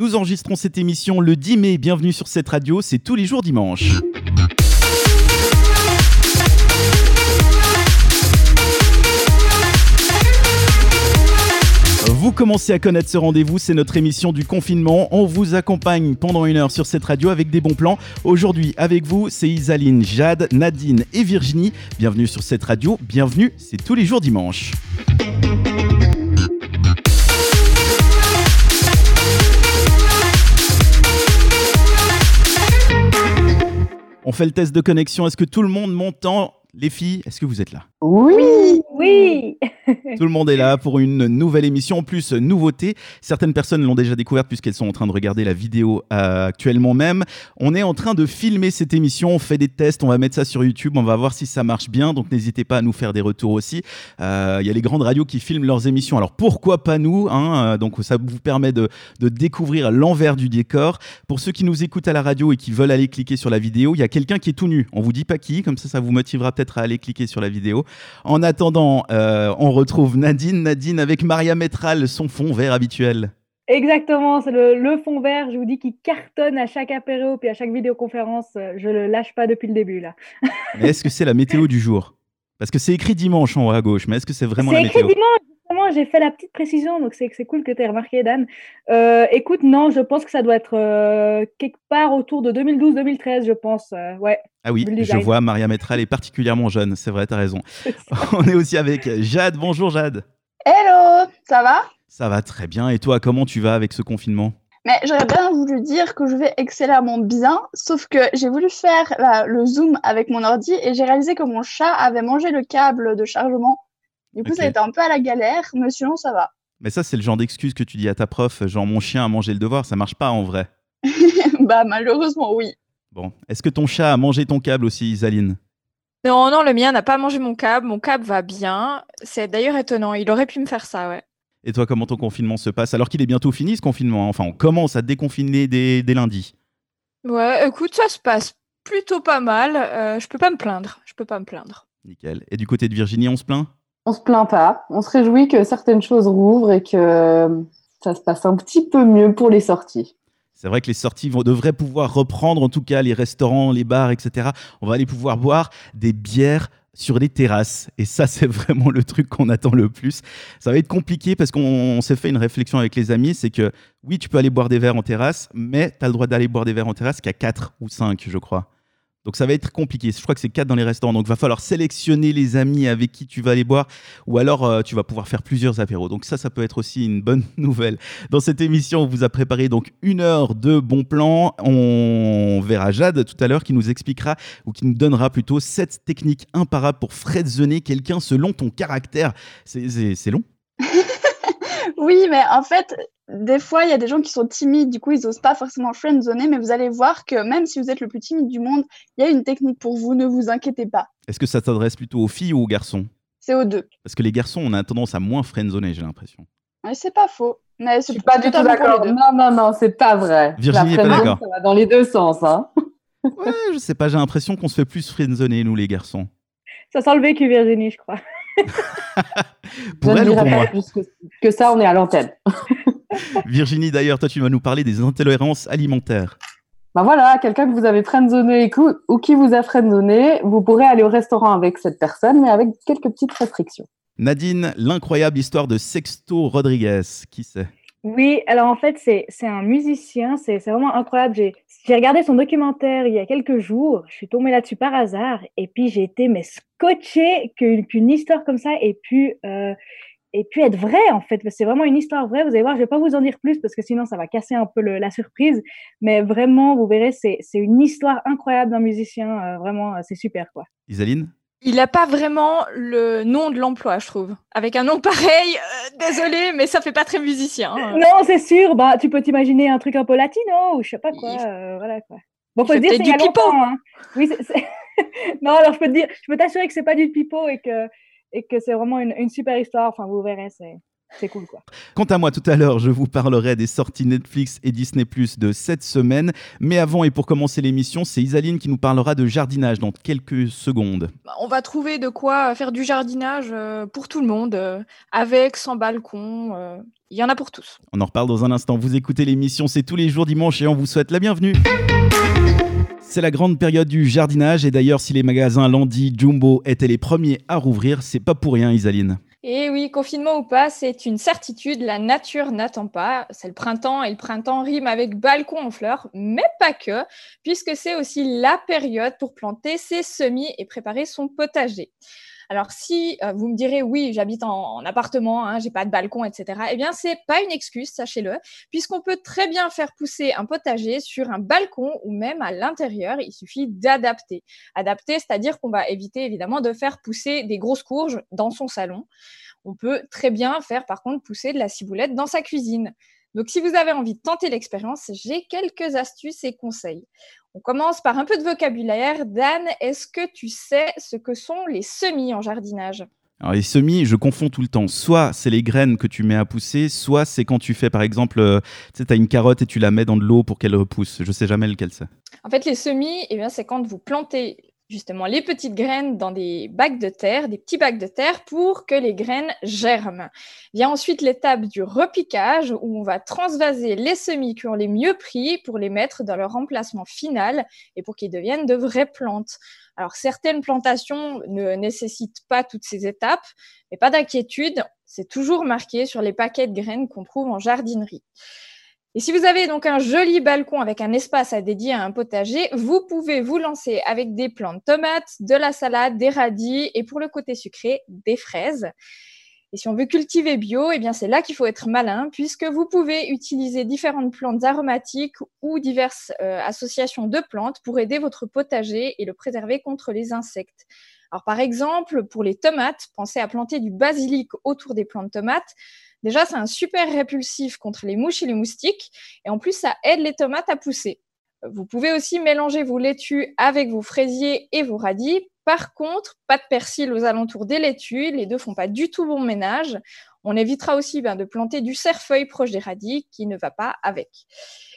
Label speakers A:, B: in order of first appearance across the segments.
A: Nous enregistrons cette émission le 10 mai. Bienvenue sur cette radio, c'est tous les jours dimanche. Vous commencez à connaître ce rendez-vous, c'est notre émission du confinement. On vous accompagne pendant une heure sur cette radio avec des bons plans. Aujourd'hui, avec vous, c'est Isaline, Jade, Nadine et Virginie. Bienvenue sur cette radio, bienvenue, c'est tous les jours dimanche. On fait le test de connexion. Est-ce que tout le monde m'entend les filles, est-ce que vous êtes là?
B: Oui, oui.
A: Tout le monde est là pour une nouvelle émission. En plus, nouveauté. Certaines personnes l'ont déjà découverte puisqu'elles sont en train de regarder la vidéo euh, actuellement même. On est en train de filmer cette émission. On fait des tests. On va mettre ça sur YouTube. On va voir si ça marche bien. Donc n'hésitez pas à nous faire des retours aussi. Euh, il y a les grandes radios qui filment leurs émissions. Alors pourquoi pas nous hein Donc ça vous permet de, de découvrir l'envers du décor. Pour ceux qui nous écoutent à la radio et qui veulent aller cliquer sur la vidéo, il y a quelqu'un qui est tout nu. On vous dit pas qui. Comme ça, ça vous motivera peut-être à aller cliquer sur la vidéo. En attendant, euh, on retrouve Nadine. Nadine avec Maria Métral, son fond vert habituel.
B: Exactement, c'est le, fond vert, je vous dis, qui cartonne à chaque apéro puis à chaque vidéoconférence. Je le lâche pas depuis le début là.
A: mais est-ce que c'est la météo du jour? Parce que c'est écrit dimanche en haut à gauche, mais est-ce que c'est vraiment la météo
B: C'est écrit dimanche j'ai fait la petite précision, donc c'est cool que tu aies remarqué, Dan. Euh, écoute, non, je pense que ça doit être euh, quelque part autour de 2012-2013, je pense. Euh, ouais.
A: Ah oui, je vois, Maria Metral est particulièrement jeune, c'est vrai, tu as raison. On est aussi avec Jade. Bonjour Jade.
C: Hello, ça va?
A: Ça va très bien. Et toi, comment tu vas avec ce confinement?
C: Mais j'aurais bien voulu dire que je vais excellemment bien, sauf que j'ai voulu faire le zoom avec mon ordi et j'ai réalisé que mon chat avait mangé le câble de chargement du coup, ça a été un peu à la galère, mais sinon, ça va.
A: Mais ça, c'est le genre d'excuse que tu dis à ta prof, genre mon chien a mangé le devoir, ça marche pas en vrai.
C: bah, malheureusement, oui.
A: Bon, est-ce que ton chat a mangé ton câble aussi, Isaline?
D: Non, non, le mien n'a pas mangé mon câble. Mon câble va bien. C'est d'ailleurs étonnant. Il aurait pu me faire ça, ouais.
A: Et toi, comment ton confinement se passe Alors qu'il est bientôt fini ce confinement. Hein. Enfin, on commence à déconfiner dès, lundi.
D: Ouais, écoute, ça se passe plutôt pas mal. Euh, je peux pas me plaindre. Je peux pas me plaindre.
A: Nickel. Et du côté de Virginie, on se plaint?
E: On se plaint pas. On se réjouit que certaines choses rouvrent et que ça se passe un petit peu mieux pour les sorties.
A: C'est vrai que les sorties vont, devraient pouvoir reprendre, en tout cas les restaurants, les bars, etc. On va aller pouvoir boire des bières sur les terrasses. Et ça, c'est vraiment le truc qu'on attend le plus. Ça va être compliqué parce qu'on s'est fait une réflexion avec les amis, c'est que oui, tu peux aller boire des verres en terrasse, mais tu as le droit d'aller boire des verres en terrasse qu'à 4 ou 5, je crois. Donc ça va être compliqué. Je crois que c'est quatre dans les restaurants. Donc il va falloir sélectionner les amis avec qui tu vas aller boire ou alors euh, tu vas pouvoir faire plusieurs apéros. Donc ça, ça peut être aussi une bonne nouvelle. Dans cette émission, on vous a préparé donc une heure de bons plans. On verra Jade tout à l'heure qui nous expliquera ou qui nous donnera plutôt sept techniques imparables pour fredzoner quelqu'un selon ton caractère. C'est long
C: Oui, mais en fait, des fois, il y a des gens qui sont timides, du coup, ils n'osent pas forcément friendzoner, mais vous allez voir que même si vous êtes le plus timide du monde, il y a une technique pour vous, ne vous inquiétez pas.
A: Est-ce que ça s'adresse plutôt aux filles ou aux garçons?
C: C'est aux deux.
A: Parce que les garçons, on a tendance à moins friendzoner, j'ai l'impression.
C: Mais c'est pas faux. Mais
E: je suis pas du tout d'accord. Non, non, non, c'est pas vrai.
A: Virginie pas d'accord.
E: Ça va dans les deux sens. Hein.
A: ouais, je sais pas, j'ai l'impression qu'on se fait plus friendzoner, nous, les garçons.
B: Ça sent le vécu, Virginie, je crois.
A: pour elle ou pour moi?
E: que ça, on est à l'antenne.
A: Virginie, d'ailleurs, toi, tu vas nous parler des intolérances alimentaires.
E: Ben voilà, quelqu'un que vous avez friendzoné ou qui vous a friendzoné, vous pourrez aller au restaurant avec cette personne, mais avec quelques petites restrictions.
A: Nadine, l'incroyable histoire de Sexto Rodriguez, qui c'est?
B: Oui, alors en fait, c'est un musicien, c'est vraiment incroyable. J'ai regardé son documentaire il y a quelques jours, je suis tombée là-dessus par hasard, et puis j'ai été mais scotchée qu'une histoire comme ça ait pu euh, et puis être vrai en fait. C'est vraiment une histoire vraie. Vous allez voir, je vais pas vous en dire plus parce que sinon ça va casser un peu la surprise. Mais vraiment, vous verrez, c'est une histoire incroyable d'un musicien. Euh, vraiment, euh, c'est super quoi.
A: Isaline?
D: Il n'a pas vraiment le nom de l'emploi, je trouve. Avec un nom pareil, euh, désolé, mais ça fait pas très musicien. Hein.
B: Non, c'est sûr. Bah, tu peux t'imaginer un truc un peu latino ou je sais pas quoi. voilà quoi.
D: Bon, faut dire c'est du pipeau.
B: Hein. Oui, non, alors je peux te dire, je peux t'assurer que c'est pas du pipeau et que et que c'est vraiment une, super histoire. Enfin, vous verrez, c'est. c'est cool quoi.
A: Quant à moi, tout à l'heure, je vous parlerai des sorties Netflix et Disney Plus de cette semaine. Mais avant et pour commencer l'émission, c'est Isaline qui nous parlera de jardinage dans quelques secondes.
D: On va trouver de quoi faire du jardinage euh, pour tout le monde, euh, avec, sans balcon. euh, Il y en a pour tous.
A: On en reparle dans un instant. Vous écoutez l'émission, c'est tous les jours dimanche et on vous souhaite la bienvenue. C'est la grande période du jardinage et d'ailleurs si les magasins Landy, Jumbo étaient les premiers à rouvrir, c'est pas pour rien Isaline.
D: Et oui, confinement ou pas, c'est une certitude, la nature n'attend pas. C'est le printemps et le printemps rime avec balcon en fleurs, mais pas que, puisque c'est aussi la période pour planter ses semis et préparer son potager. Alors si euh, vous me direz oui, j'habite en, en appartement, hein, j'ai pas de balcon, etc. Eh bien c'est pas une excuse, sachez-le, puisqu'on peut très bien faire pousser un potager sur un balcon ou même à l'intérieur. Il suffit d'adapter. Adapter, c'est-à-dire qu'on va éviter évidemment de faire pousser des grosses courges dans son salon. On peut très bien faire par contre pousser de la ciboulette dans sa cuisine. Donc si vous avez envie de tenter l'expérience, j'ai quelques astuces et conseils. On commence par un peu de vocabulaire. Dan, est-ce que tu sais ce que sont les semis en jardinage?
A: Alors les semis, je confonds tout le temps. Soit c'est les graines que tu mets à pousser, soit c'est quand tu fais par exemple, euh, tu sais, as une carotte et tu la mets dans de l'eau pour qu'elle repousse. Je sais jamais lequel c'est.
D: En fait, les semis, eh bien, c'est quand vous plantez justement les petites graines dans des bacs de terre, des petits bacs de terre pour que les graines germent. Vient ensuite l'étape du repiquage où on va transvaser les semis qui ont les mieux pris pour les mettre dans leur emplacement final et pour qu'ils deviennent de vraies plantes. Alors certaines plantations ne nécessitent pas toutes ces étapes, mais pas d'inquiétude, c'est toujours marqué sur les paquets de graines qu'on trouve en jardinerie. Et si vous avez donc un joli balcon avec un espace à dédier à un potager, vous pouvez vous lancer avec des plants de tomates, de la salade, des radis et pour le côté sucré, des fraises. Et si on veut cultiver bio, eh bien c'est là qu'il faut être malin puisque vous pouvez utiliser différentes plantes aromatiques ou diverses euh, associations de plantes pour aider votre potager et le préserver contre les insectes. Alors par exemple, pour les tomates, pensez à planter du basilic autour des plants de tomates. Déjà, c'est un super répulsif contre les mouches et les moustiques. Et en plus, ça aide les tomates à pousser. Vous pouvez aussi mélanger vos laitues avec vos fraisiers et vos radis. Par contre, pas de persil aux alentours des laitues. Les deux font pas du tout bon ménage. On évitera aussi ben, de planter du cerfeuil proche des radis qui ne va pas avec.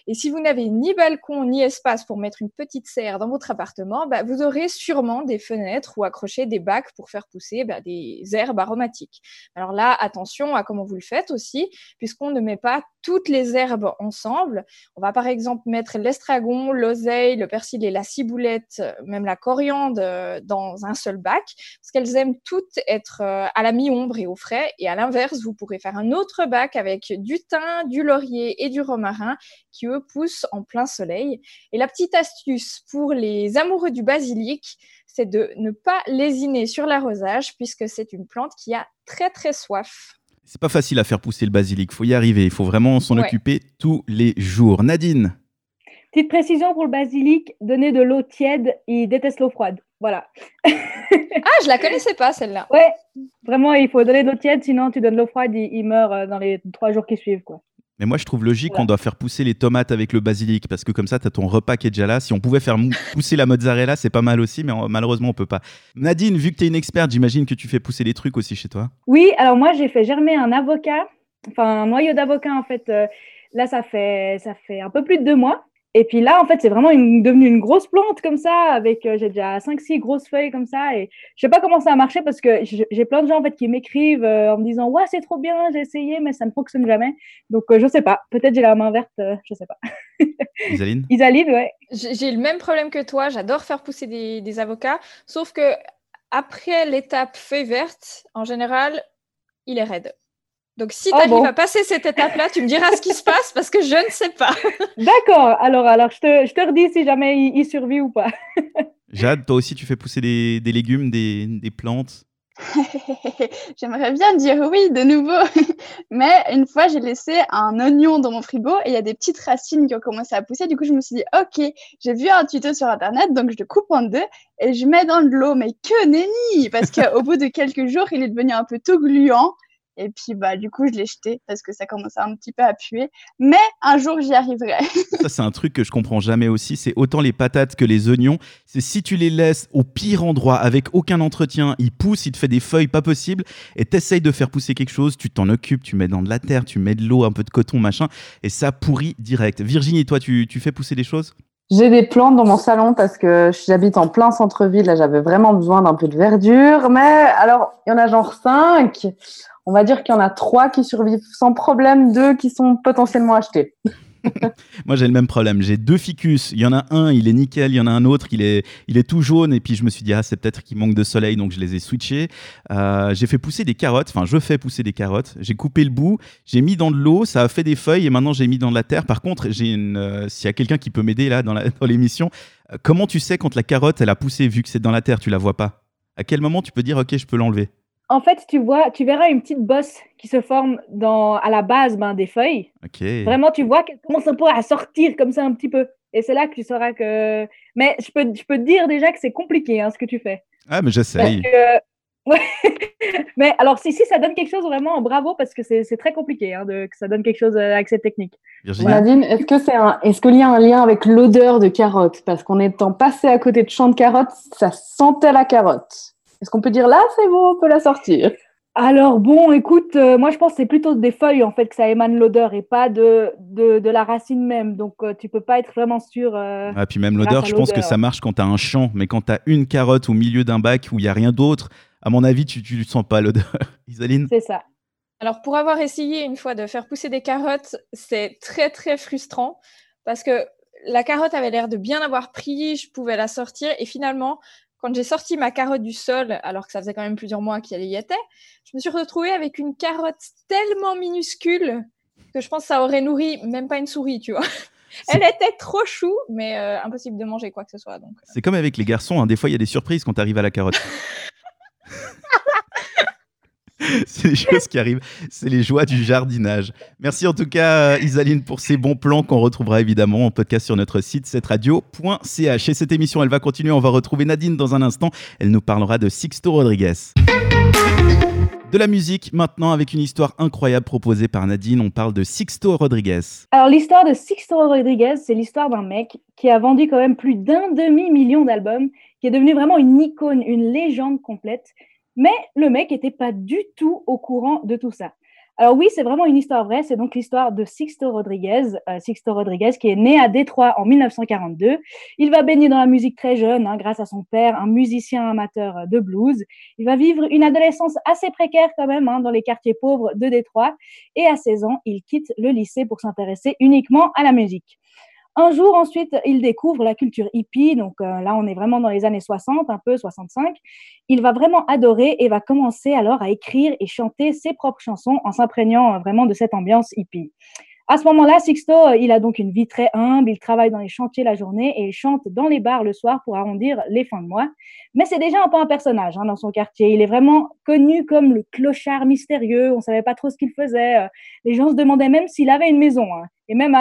D: Et si vous n'avez ni balcon ni espace pour mettre une petite serre dans votre appartement, bah, vous aurez sûrement des fenêtres ou accrocher des bacs pour faire pousser bah, des herbes aromatiques. Alors là, attention à comment vous le faites aussi, puisqu'on ne met pas toutes les herbes ensemble. On va par exemple mettre l'estragon, l'oseille, le persil et la ciboulette, même la coriandre dans un seul bac, parce qu'elles aiment toutes être à la mi-ombre et au frais. Et à l'inverse, vous pourrez faire un autre bac avec du thym, du laurier et du romarin qui poussent en plein soleil. Et la petite astuce pour les amoureux du basilic, c'est de ne pas lésiner sur l'arrosage puisque c'est une plante qui a très très soif.
A: C'est pas facile à faire pousser le basilic, faut y arriver, il faut vraiment s'en
D: Ouais.
A: occuper tous les jours. Nadine,
B: Petite précision pour le basilic, donner de l'eau tiède, il déteste l'eau froide. Voilà.
D: Ah, je la connaissais pas celle-là.
B: Ouais, vraiment, il faut donner de l'eau tiède, sinon tu donnes l'eau froide, il, il meurt euh, dans les trois jours qui suivent. Quoi.
A: Mais moi je trouve logique qu'on doit faire pousser les tomates avec le basilic parce que comme ça tu as ton repas qui est déjà là. Si on pouvait faire pousser la mozzarella, c'est pas mal aussi, mais malheureusement on peut pas. Nadine, vu que tu es une experte, j'imagine que tu fais pousser des trucs aussi chez toi.
B: Oui, alors moi, j'ai fait germer un avocat, enfin un noyau d'avocat, en fait. euh, là, ça fait, ça fait un peu plus de deux mois. Et puis là, en fait, c'est vraiment une- devenu une grosse plante comme ça, avec euh, j'ai déjà 5-6 grosses feuilles comme ça. Et je sais pas comment ça a marché parce que j'ai plein de gens en fait qui m'écrivent euh, en me disant ouais c'est trop bien, j'ai essayé, mais ça ne fonctionne jamais. Donc euh, je sais pas, peut-être j'ai la main verte, euh, je sais pas.
A: Isaline?
B: Isaline, ouais.
D: J'ai j'ai le même problème que toi, j'adore faire pousser des, des avocats, sauf que après l'étape feuille verte, en général, il est raide. Donc si
B: Oh
D: tu arrives
B: bon.
D: à passer cette étape-là, tu me diras ce qui se passe parce que je ne sais pas.
B: D'accord. Alors alors je te, je te redis si jamais il, il survit ou pas.
A: Jade, toi aussi tu fais pousser des, des légumes, des, des plantes.
C: J'aimerais bien dire oui de nouveau, mais une fois j'ai laissé un oignon dans mon frigo et il y a des petites racines qui ont commencé à pousser. Du coup, je me suis dit, ok, j'ai vu un tuto sur internet, donc je le coupe en deux et je mets dans de l'eau. Mais que nenni Parce qu'au bout de quelques jours, il est devenu un peu tout gluant Et puis, bah, du coup, je l'ai jeté parce que ça commençait un petit peu à puer. Mais un jour, j'y arriverai.
A: ça, c'est un truc que je comprends jamais aussi. C'est autant les patates que les oignons. C'est si tu les laisses au pire endroit, avec aucun entretien, ils poussent, ils te font des feuilles pas possibles, et t'essayes de faire pousser quelque chose, tu t'en occupes, tu mets dans de la terre, tu mets de l'eau, un peu de coton, machin, et ça pourrit direct. Virginie, toi, tu, tu fais pousser des choses?
E: J'ai des plantes dans mon salon parce que j'habite en plein centre-ville. Là, j'avais vraiment besoin d'un peu de verdure. Mais alors, il y en a genre cinq. On va dire qu'il y en a trois qui survivent sans problème, deux qui sont potentiellement achetés.
A: Moi, j'ai le même problème. J'ai deux ficus. Il y en a un, il est nickel. Il y en a un autre, il est, il est tout jaune. Et puis, je me suis dit, ah, c'est peut-être qu'il manque de soleil. Donc, je les ai switchés. Euh, j'ai fait pousser des carottes. Enfin, je fais pousser des carottes. J'ai coupé le bout. J'ai mis dans de l'eau. Ça a fait des feuilles. Et maintenant, j'ai mis dans de la terre. Par contre, j'ai une, euh, s'il y a quelqu'un qui peut m'aider là dans l'émission, euh, comment tu sais quand la carotte, elle a poussé, vu que c'est dans la terre, tu la vois pas À quel moment tu peux dire, OK, je peux l'enlever?
B: En fait, tu vois, tu verras une petite bosse qui se forme dans, à la base ben, des feuilles. Vraiment, tu vois qu'elle commence un peu à sortir comme ça un petit peu. Et c'est là que tu sauras que. Mais je peux, je peux te dire déjà que c'est compliqué hein, ce que tu fais.
A: Ah, mais j'essaye.
B: mais alors, si, si ça donne quelque chose, vraiment, bravo, parce que c'est très compliqué hein, de, que ça donne quelque chose euh, avec cette technique.
E: Nadine, est-ce que c'est un, est-ce qu'il y a un lien avec l'odeur de carotte Parce qu'en étant passé à côté de champs de carottes, ça sentait la carotte. Est-ce qu'on peut dire là, c'est bon, on peut la sortir?
B: Alors bon, écoute, euh, moi je pense que c'est plutôt des feuilles en fait que ça émane l'odeur et pas de, de, la racine même. Donc tu euh, tu peux pas être vraiment sûr.
A: Euh, ah, puis même l'odeur, je pense que ça marche quand tu as un champ, mais quand tu as une carotte au milieu d'un bac où il y a rien d'autre, à mon avis, tu ne sens pas l'odeur. Isaline?
B: C'est ça.
D: Alors pour avoir essayé une fois de faire pousser des carottes, c'est très très frustrant parce que la carotte avait l'air de bien avoir pris, je pouvais la sortir et finalement quand j'ai sorti ma carotte du sol, alors que ça faisait quand même plusieurs mois qu'elle y était, je me suis retrouvée avec une carotte tellement minuscule que je pense que ça aurait nourri même pas une souris, tu vois. Elle était trop chou, mais euh, impossible de manger quoi que ce soit. Donc. Euh.
A: C'est comme avec les garçons, hein. des fois il y a des surprises quand tu arrives à la carotte. c'est les choses qui arrivent. C'est les joies du jardinage. Merci en tout cas, Isaline, pour ces bons plans qu'on retrouvera évidemment en podcast sur notre site cetteradio.ch. Et cette émission, elle va continuer. On va retrouver Nadine dans un instant. Elle nous parlera de Sixto Rodriguez. De la musique maintenant avec une histoire incroyable proposée par Nadine. On parle de Sixto Rodriguez.
B: Alors l'histoire de Sixto Rodriguez, c'est l'histoire d'un mec qui a vendu quand même plus d'un demi-million d'albums, qui est devenu vraiment une icône, une légende complète mais le mec n'était pas du tout au courant de tout ça. Alors oui, c'est vraiment une histoire vraie. C'est donc l'histoire de Sixto Rodriguez. Euh, Sixto Rodriguez qui est né à Détroit en 1942. Il va baigner dans la musique très jeune hein, grâce à son père, un musicien amateur de blues. Il va vivre une adolescence assez précaire quand même hein, dans les quartiers pauvres de Détroit. Et à 16 ans, il quitte le lycée pour s'intéresser uniquement à la musique. Un jour, ensuite, il découvre la culture hippie. Donc euh, là, on est vraiment dans les années 60, un peu 65. Il va vraiment adorer et va commencer alors à écrire et chanter ses propres chansons en s'imprégnant euh, vraiment de cette ambiance hippie. À ce moment-là, Sixto, euh, il a donc une vie très humble, il travaille dans les chantiers la journée et il chante dans les bars le soir pour arrondir les fins de mois. Mais c'est déjà un peu un personnage hein, dans son quartier. Il est vraiment connu comme le clochard mystérieux, on ne savait pas trop ce qu'il faisait. Euh, les gens se demandaient même s'il avait une maison. Hein. Et même,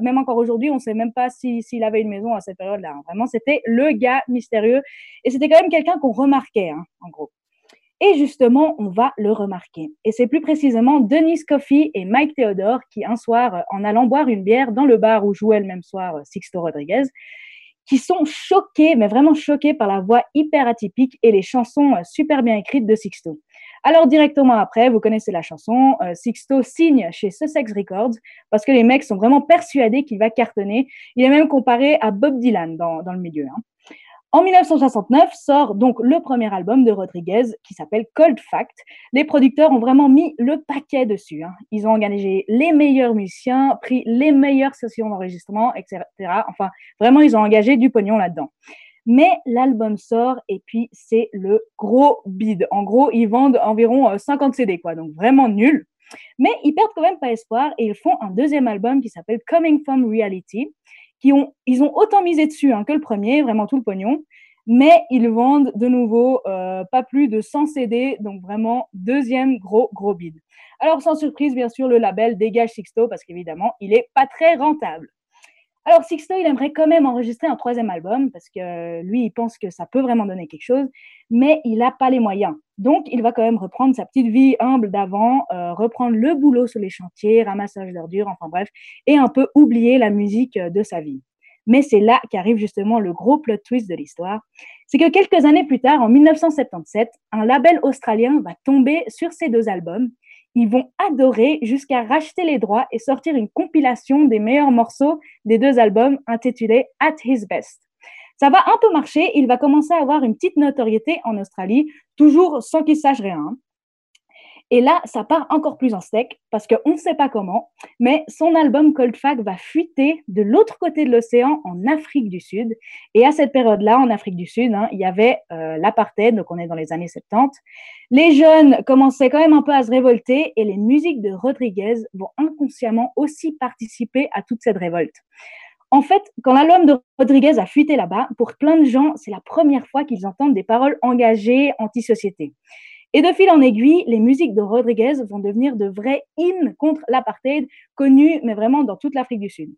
B: même encore aujourd'hui, on ne sait même pas s'il avait une maison à cette période-là. Hein. Vraiment, c'était le gars mystérieux. Et c'était quand même quelqu'un qu'on remarquait, en gros. Et justement, on va le remarquer. Et c'est plus précisément Denis Coffey et Mike Theodore qui, un soir, en allant boire une bière dans le bar où jouait le même soir euh, Sixto Rodriguez, qui sont choqués, mais vraiment choqués par la voix hyper atypique et les chansons euh, super bien écrites de Sixto. Alors directement après, vous connaissez la chanson, euh, Sixto signe chez Sussex Records parce que les mecs sont vraiment persuadés qu'il va cartonner. Il est même comparé à Bob Dylan dans, dans le milieu. Hein. En 1969 sort donc le premier album de Rodriguez qui s'appelle Cold Fact. Les producteurs ont vraiment mis le paquet dessus. Hein. Ils ont engagé les meilleurs musiciens, pris les meilleures sessions d'enregistrement, etc. Enfin, vraiment, ils ont engagé du pognon là-dedans. Mais l'album sort et puis c'est le gros bide. En gros, ils vendent environ 50 euh, CD, quoi. Donc vraiment nul. Mais ils perdent quand même pas espoir et ils font un deuxième album qui s'appelle Coming from Reality ils ont autant misé dessus hein, que le premier, vraiment tout le pognon, mais ils vendent de nouveau euh, pas plus de 100 CD, donc vraiment deuxième gros gros bid. Alors sans surprise, bien sûr, le label dégage Sixto parce qu'évidemment, il est pas très rentable. Alors Sixto, il aimerait quand même enregistrer un troisième album parce que lui, il pense que ça peut vraiment donner quelque chose, mais il n'a pas les moyens. Donc, il va quand même reprendre sa petite vie humble d'avant, euh, reprendre le boulot sur les chantiers, ramassage d'ordures, enfin bref, et un peu oublier la musique euh, de sa vie. Mais c'est là qu'arrive justement le gros plot twist de l'histoire. C'est que quelques années plus tard, en 1977, un label australien va tomber sur ces deux albums ils vont adorer jusqu'à racheter les droits et sortir une compilation des meilleurs morceaux des deux albums intitulés At His Best. Ça va un peu marcher, il va commencer à avoir une petite notoriété en Australie, toujours sans qu'il sache rien. Et là, ça part encore plus en steak parce qu'on ne sait pas comment, mais son album Cold Fact va fuiter de l'autre côté de l'océan en Afrique du Sud. Et à cette période-là, en Afrique du Sud, hein, il y avait euh, l'apartheid, donc on est dans les années 70. Les jeunes commençaient quand même un peu à se révolter et les musiques de Rodriguez vont inconsciemment aussi participer à toute cette révolte. En fait, quand l'album de Rodriguez a fuité là-bas, pour plein de gens, c'est la première fois qu'ils entendent des paroles engagées anti-société. Et de fil en aiguille, les musiques de Rodriguez vont devenir de vrais hymnes contre l'apartheid, connus, mais vraiment dans toute l'Afrique du Sud.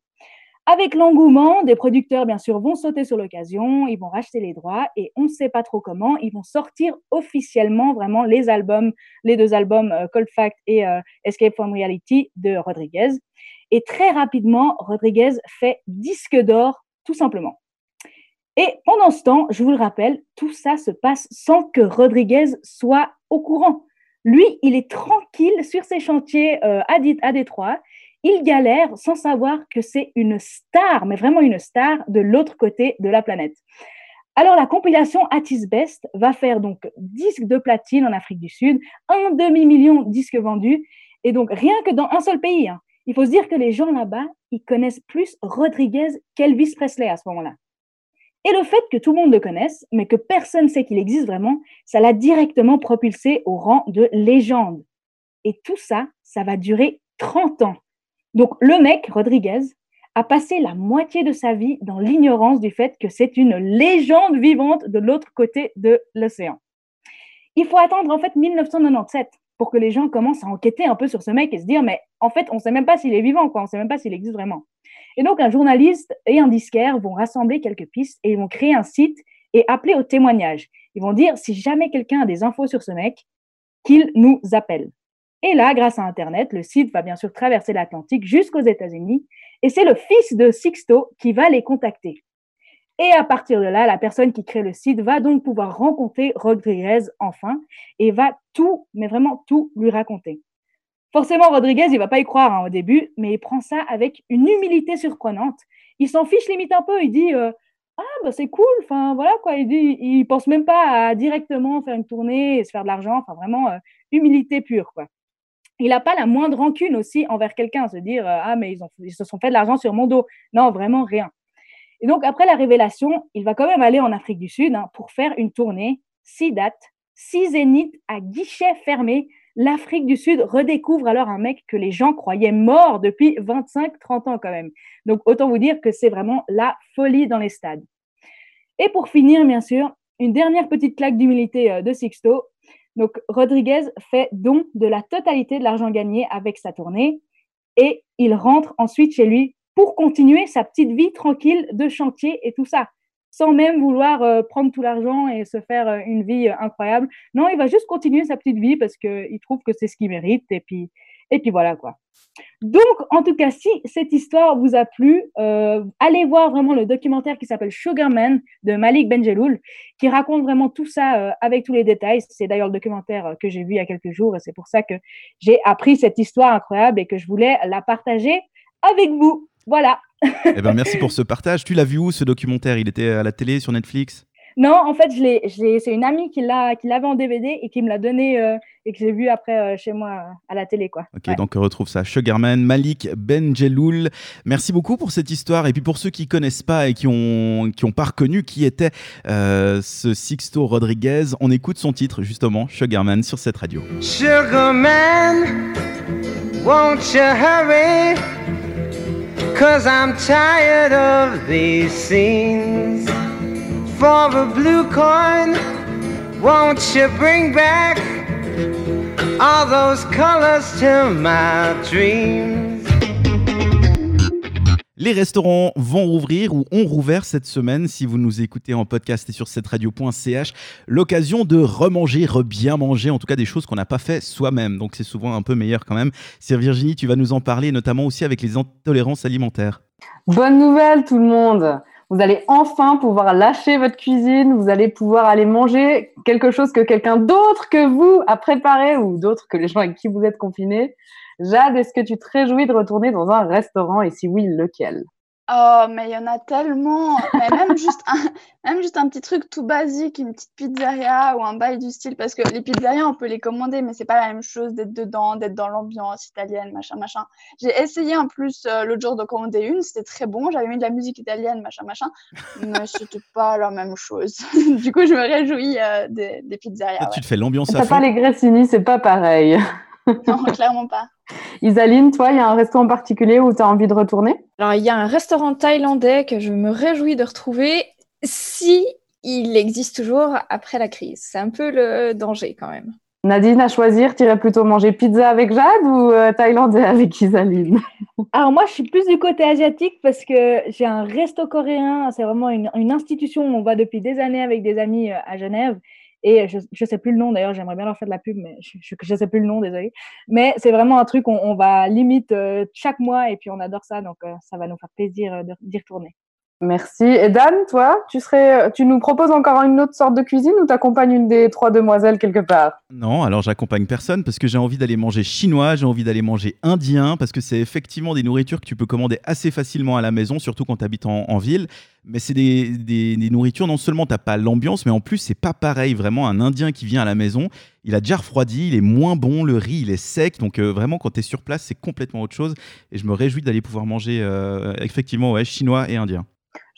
B: Avec l'engouement, des producteurs, bien sûr, vont sauter sur l'occasion, ils vont racheter les droits et on ne sait pas trop comment, ils vont sortir officiellement vraiment les albums, les deux albums euh, Cold Fact et euh, Escape from Reality de Rodriguez. Et très rapidement, Rodriguez fait disque d'or, tout simplement. Et pendant ce temps, je vous le rappelle, tout ça se passe sans que Rodriguez soit au courant. Lui, il est tranquille sur ses chantiers euh, à, Détroit. Il galère sans savoir que c'est une star, mais vraiment une star de l'autre côté de la planète. Alors la compilation At His Best va faire donc disque de platine en Afrique du Sud, un demi-million de disques vendus, et donc rien que dans un seul pays. Hein. Il faut se dire que les gens là-bas, ils connaissent plus Rodriguez qu'Elvis Presley à ce moment-là. Et le fait que tout le monde le connaisse, mais que personne ne sait qu'il existe vraiment, ça l'a directement propulsé au rang de légende. Et tout ça, ça va durer 30 ans. Donc le mec, Rodriguez, a passé la moitié de sa vie dans l'ignorance du fait que c'est une légende vivante de l'autre côté de l'océan. Il faut attendre en fait 1997 pour que les gens commencent à enquêter un peu sur ce mec et se dire mais en fait on ne sait même pas s'il est vivant quoi, on ne sait même pas s'il existe vraiment. Et donc, un journaliste et un disquaire vont rassembler quelques pistes et ils vont créer un site et appeler au témoignage. Ils vont dire, si jamais quelqu'un a des infos sur ce mec, qu'il nous appelle. Et là, grâce à Internet, le site va bien sûr traverser l'Atlantique jusqu'aux États-Unis et c'est le fils de Sixto qui va les contacter. Et à partir de là, la personne qui crée le site va donc pouvoir rencontrer Rodriguez enfin et va tout, mais vraiment tout lui raconter. Forcément, Rodriguez, il va pas y croire hein, au début, mais il prend ça avec une humilité surprenante. Il s'en fiche limite un peu. Il dit euh, ah bah c'est cool. Enfin voilà quoi. Il dit il pense même pas à directement faire une tournée et se faire de l'argent. Enfin vraiment euh, humilité pure quoi. Il n'a pas la moindre rancune aussi envers quelqu'un, se dire euh, ah mais ils, se sont fait de l'argent sur mon dos. Non vraiment rien. Et donc après la révélation, il va quand même aller en Afrique du Sud hein, pour faire une tournée, six dates, six zéniths à guichet fermé l'Afrique du Sud redécouvre alors un mec que les gens croyaient mort depuis 25-30 ans quand même. Donc autant vous dire que c'est vraiment la folie dans les stades. Et pour finir, bien sûr, une dernière petite claque d'humilité euh, de Sixto. Donc Rodriguez fait don de la totalité de l'argent gagné avec sa tournée et il rentre ensuite chez lui pour continuer sa petite vie tranquille de chantier et tout ça sans même vouloir euh, prendre tout l'argent et se faire euh, une vie euh, incroyable. Non, il va juste continuer sa petite vie parce qu'il trouve que c'est ce qu'il mérite et puis, et puis voilà quoi. Donc, en tout cas, si cette histoire vous a plu, allez voir vraiment le documentaire qui s'appelle Sugarman de Malik Benjeloul, qui raconte vraiment tout ça avec tous les détails. C'est d'ailleurs le documentaire que j'ai vu il y a quelques jours et c'est pour ça que j'ai appris cette histoire incroyable et que je voulais la partager avec vous. Voilà.
A: eh ben, merci pour ce partage. Tu l'as vu où ce documentaire? Il était à la télé, sur Netflix?
B: Non, en fait, je c'est une amie qui l'avait en DVD et qui me l'a donné euh, et que j'ai vu après euh, chez moi euh, à la télé. Quoi.
A: Ok, donc on retrouve ça. Sugarman, Malik Benjeloul. Merci beaucoup pour cette histoire. Et puis pour ceux qui connaissent pas et qui ont, qui ont pas reconnu qui était ce Sixto Rodriguez, on écoute son titre justement, Sugarman, sur cette radio. Sugarman, won't you hurry? Cause I'm tired of these scenes. For a blue coin, won't you bring back all those colors to my dreams? Les restaurants vont rouvrir ou ont rouvert cette semaine. Si vous nous écoutez en podcast et sur cette radio.ch, l'occasion de remanger, bien manger, en tout cas des choses qu'on n'a pas fait soi-même. Donc c'est souvent un peu meilleur quand même. C'est Virginie, tu vas nous en parler, notamment aussi avec les intolérances alimentaires.
E: Bonne nouvelle tout le monde vous allez enfin pouvoir lâcher votre cuisine, vous allez pouvoir aller manger quelque chose que quelqu'un d'autre que vous a préparé ou d'autres que les gens avec qui vous êtes confinés. Jade, est-ce que tu te réjouis de retourner dans un restaurant? Et si oui, lequel?
C: Oh, mais il y en a tellement. même, juste un, même juste un petit truc tout basique, une petite pizzeria ou un bail du style, parce que les pizzerias, on peut les commander, mais c'est pas la même chose d'être dedans, d'être dans l'ambiance italienne, machin, machin. J'ai essayé en plus euh, l'autre jour de commander une, c'était très bon, j'avais mis de la musique italienne, machin, machin, mais c'était pas la même chose. du coup, je me réjouis euh, des, des, pizzerias.
A: Tu te fais l'ambiance à
E: fond. pas les Gressini, c'est pas pareil.
C: non, clairement pas.
E: Isaline, toi, il y a un restaurant en particulier où tu as envie de retourner?
D: Alors, il y a un restaurant thaïlandais que je me réjouis de retrouver si il existe toujours après la crise. C'est un peu le danger quand même.
E: Nadine, à choisir, tu irais plutôt manger pizza avec Jade ou euh, thaïlandais avec Isaline?
B: Alors moi, je suis plus du côté asiatique parce que j'ai un resto coréen. C'est vraiment une, une, institution où on va depuis des années avec des amis euh, à Genève. Et je ne sais plus le nom d'ailleurs, j'aimerais bien leur faire de la pub, mais je ne sais plus le nom, désolé. Mais c'est vraiment un truc, on, on va limite euh, chaque mois et puis on adore ça, donc euh, ça va nous faire plaisir euh, d'y retourner.
E: Merci. Et Dan, toi, tu, serais, tu nous proposes encore une autre sorte de cuisine ou t'accompagnes une des trois demoiselles quelque part?
A: Non, alors j'accompagne personne parce que j'ai envie d'aller manger chinois, j'ai envie d'aller manger indien parce que c'est effectivement des nourritures que tu peux commander assez facilement à la maison, surtout quand tu habites en, ville. Mais c'est des, des, nourritures, non seulement tu pas l'ambiance, mais en plus c'est pas pareil. Vraiment, un indien qui vient à la maison, il a déjà refroidi, il est moins bon, le riz il est sec. Donc euh, vraiment, quand tu es sur place, c'est complètement autre chose. Et je me réjouis d'aller pouvoir manger euh, effectivement ouais, chinois et indien.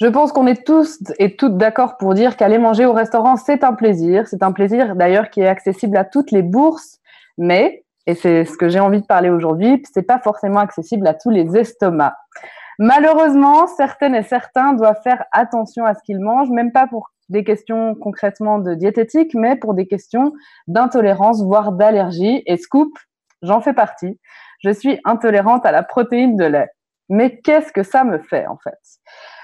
E: Je pense qu'on est tous et toutes d'accord pour dire qu'aller manger au restaurant, c'est un plaisir. C'est un plaisir d'ailleurs qui est accessible à toutes les bourses, mais, et c'est ce que j'ai envie de parler aujourd'hui, c'est pas forcément accessible à tous les estomacs. Malheureusement, certaines et certains doivent faire attention à ce qu'ils mangent, même pas pour des questions concrètement de diététique, mais pour des questions d'intolérance, voire d'allergie. Et scoop, j'en fais partie. Je suis intolérante à la protéine de lait. Mais qu'est-ce que ça me fait en fait?